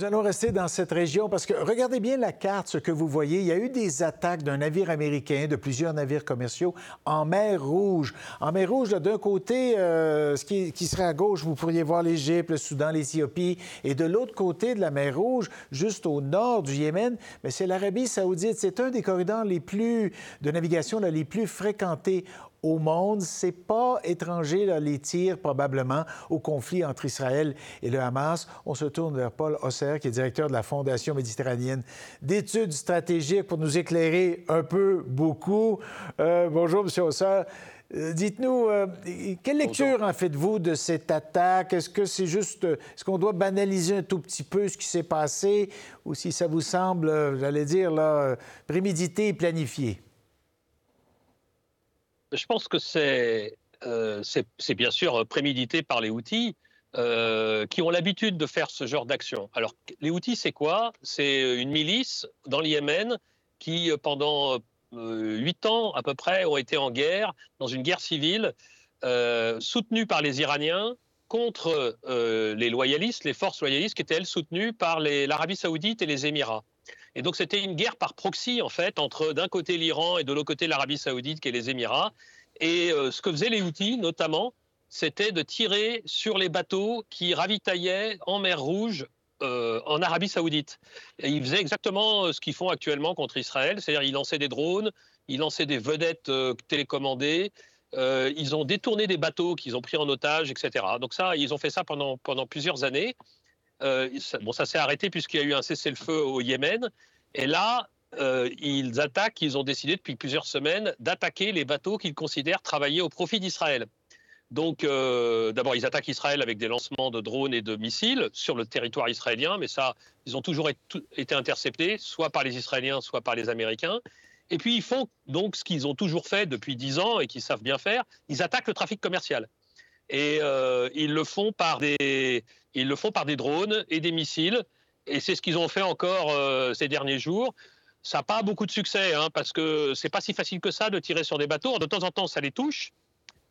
Nous allons rester dans cette région parce que regardez bien la carte, ce que vous voyez. Il y a eu des attaques d'un navire américain, de plusieurs navires commerciaux en mer Rouge. En mer Rouge, d'un côté, euh, ce qui, serait à gauche, vous pourriez voir l'Égypte, le Soudan, l'Éthiopie. Et de l'autre côté de la mer Rouge, juste au nord du Yémen, mais c'est l'Arabie saoudite. C'est un des corridors les plus de navigation les plus fréquentés au monde. C'est pas étranger, là, les tirs probablement au conflit entre Israël et le Hamas. On se tourne vers Paul Osser, qui est directeur de la Fondation méditerranéenne d'études stratégiques, pour nous éclairer un peu beaucoup. Euh, bonjour, M. Osser. Euh, dites-nous, euh, quelle lecture en faites-vous de cette attaque? Est-ce que c'est juste, est-ce qu'on doit banaliser un tout petit peu ce qui s'est passé? Ou si ça vous semble, j'allais dire, là, prémédité et planifié? Je pense que c'est euh, bien sûr prémédité par les outils euh, qui ont l'habitude de faire ce genre d'action. Alors, les outils, c'est quoi? C'est une milice dans le Yémen qui, pendant euh, huit ans à peu près, ont été en guerre, dans une guerre civile, soutenue par les Iraniens contre les loyalistes, les forces loyalistes qui étaient, elles, soutenues par l'Arabie saoudite et les Émirats. Et donc c'était une guerre par proxy en fait entre d'un côté l'Iran et de l'autre côté l'Arabie saoudite qui est les Émirats. Et euh, ce que faisaient les Houthis notamment, c'était de tirer sur les bateaux qui ravitaillaient en mer Rouge euh, en Arabie saoudite. Et ils faisaient exactement euh, ce qu'ils font actuellement contre Israël, c'est-à-dire ils lançaient des drones, ils lançaient des vedettes télécommandées, ils ont détourné des bateaux qu'ils ont pris en otage, etc. Donc ça, ils ont fait ça pendant, pendant plusieurs années. Euh, bon, ça s'est arrêté puisqu'il y a eu un cessez-le-feu au Yémen. Et là, euh, ils attaquent, ils ont décidé depuis plusieurs semaines d'attaquer les bateaux qu'ils considèrent travailler au profit d'Israël. Donc, euh, d'abord, ils attaquent Israël avec des lancements de drones et de missiles sur le territoire israélien, mais ça, ils ont toujours été interceptés, soit par les Israéliens, soit par les Américains. Et puis, ils font donc ce qu'ils ont toujours fait depuis dix ans et qu'ils savent bien faire, ils attaquent le trafic commercial. Et ils le font par des, ils le font par des drones et des missiles. Et c'est ce qu'ils ont fait encore euh, ces derniers jours. Ça n'a pas beaucoup de succès, hein, parce que c'est pas si facile que ça de tirer sur des bateaux. De temps en temps, ça les touche,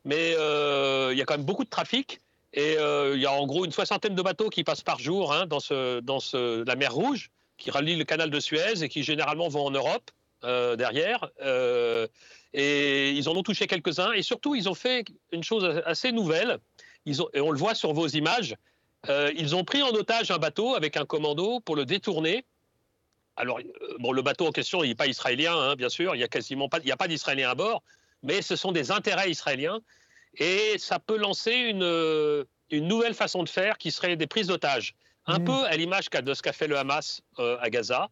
mais euh, il y a quand même beaucoup de trafic. Et euh, il y a en gros une soixantaine de bateaux qui passent par jour hein, dans, ce, dans ce, la mer Rouge, qui relie le canal de Suez et qui généralement vont en Europe derrière. Et ils en ont touché quelques-uns. Et surtout, ils ont fait une chose assez nouvelle. Ils ont, et on le voit sur vos images. Euh, ils ont pris en otage un bateau avec un commando pour le détourner. Alors, euh, bon, le bateau en question, il n'est pas israélien, hein, bien sûr, il n'y a quasiment pas, il a pas d'Israéliens à bord, mais ce sont des intérêts israéliens. Et ça peut lancer une, euh, une nouvelle façon de faire qui serait des prises d'otages. Un mmh. peu à l'image de ce qu'a fait le Hamas à Gaza.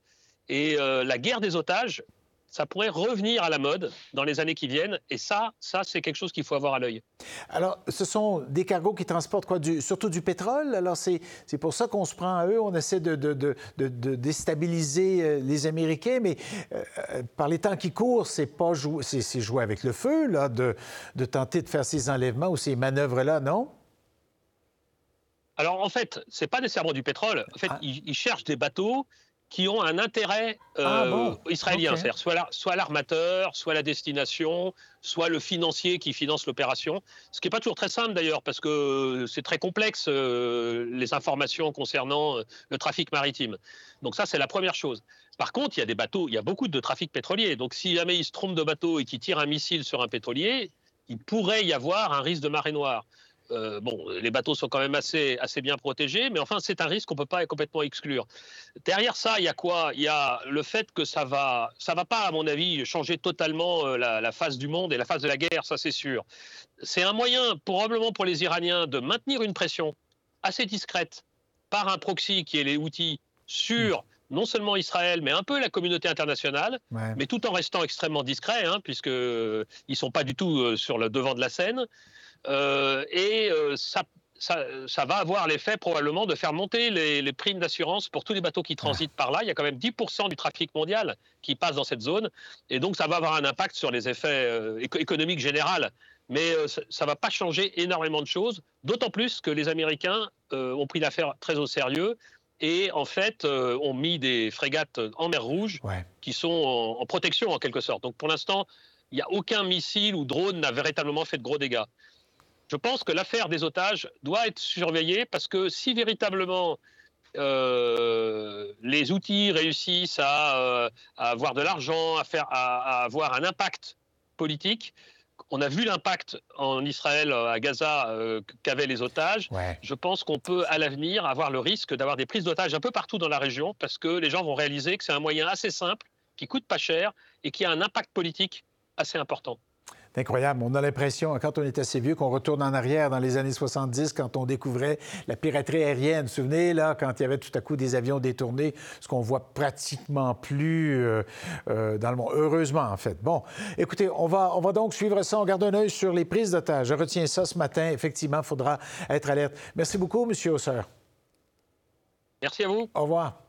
Et la guerre des otages, ça pourrait revenir à la mode dans les années qui viennent. Et ça, ça c'est quelque chose qu'il faut avoir à l'œil. Alors, ce sont des cargos qui transportent quoi? Du, surtout du pétrole? Alors, c'est pour ça qu'on se prend à eux. On essaie de, de, de, de déstabiliser euh, les Américains. Mais euh, par les temps qui courent, c'est pas c'est jouer avec le feu, là, de, tenter de faire ces enlèvements ou ces manœuvres-là, non? Alors en fait, c'est pas nécessairement du pétrole. En fait, ah. ils, cherchent des bateaux qui ont un intérêt euh, ah israélien, c'est-à-dire soit l'armateur, soit la destination, soit le financier qui finance l'opération. Ce qui n'est pas toujours très simple d'ailleurs, parce que c'est très complexe euh, les informations concernant euh, le trafic maritime. Donc ça, c'est la première chose. Par contre, il y a des bateaux, il y a beaucoup de trafic pétrolier. Donc si jamais ils se trompent de bateau et qu'ils tirent un missile sur un pétrolier, il pourrait y avoir un risque de marée noire. Euh, bon, les bateaux sont quand même assez, assez bien protégés, mais enfin, c'est un risque qu'on ne peut pas complètement exclure. Derrière ça, il y a quoi? Il y a le fait que ça va, ça va pas, à mon avis, changer totalement euh, la, la face du monde et la face de la guerre, ça c'est sûr. C'est un moyen, probablement pour les Iraniens, de maintenir une pression assez discrète par un proxy qui est les outils sur non seulement Israël, mais un peu la communauté internationale, mais tout en restant extrêmement discret, hein, puisqu'ils ne sont pas du tout euh, sur le devant de la scène. Euh, et euh, ça, ça, va avoir l'effet probablement de faire monter les, primes d'assurance pour tous les bateaux qui transitent par là. Il y a quand même 10% du trafic mondial qui passe dans cette zone. Et donc, ça va avoir un impact sur les effets euh, économiques généraux. Mais ça ne va pas changer énormément de choses, d'autant plus que les Américains ont pris l'affaire très au sérieux et en fait ont mis des frégates en mer Rouge qui sont en, en, protection en quelque sorte. Donc pour l'instant, il n'y a aucun missile ou drone n'a véritablement fait de gros dégâts je pense que l'affaire des otages doit être surveillée parce que si véritablement les outils réussissent à, avoir de l'argent, à, faire, à, avoir un impact politique, on a vu l'impact en Israël, à Gaza, qu'avaient les otages. Je pense qu'on peut, à l'avenir, avoir le risque d'avoir des prises d'otages un peu partout dans la région parce que les gens vont réaliser que c'est un moyen assez simple, qui coûte pas cher et qui a un impact politique assez important incroyable. On a l'impression, quand on est assez vieux, qu'on retourne en arrière dans les années 70, quand on découvrait la piraterie aérienne. Vous vous souvenez, là, quand il y avait tout à coup des avions détournés, ce qu'on voit pratiquement plus euh, euh, dans le monde. Heureusement, en fait. Bon, écoutez, on va, on va donc suivre ça. On garde un œil sur les prises d'otages. Je retiens ça ce matin. Effectivement, il faudra être alerte. Merci beaucoup, M. Hausseur. Merci à vous. Au revoir.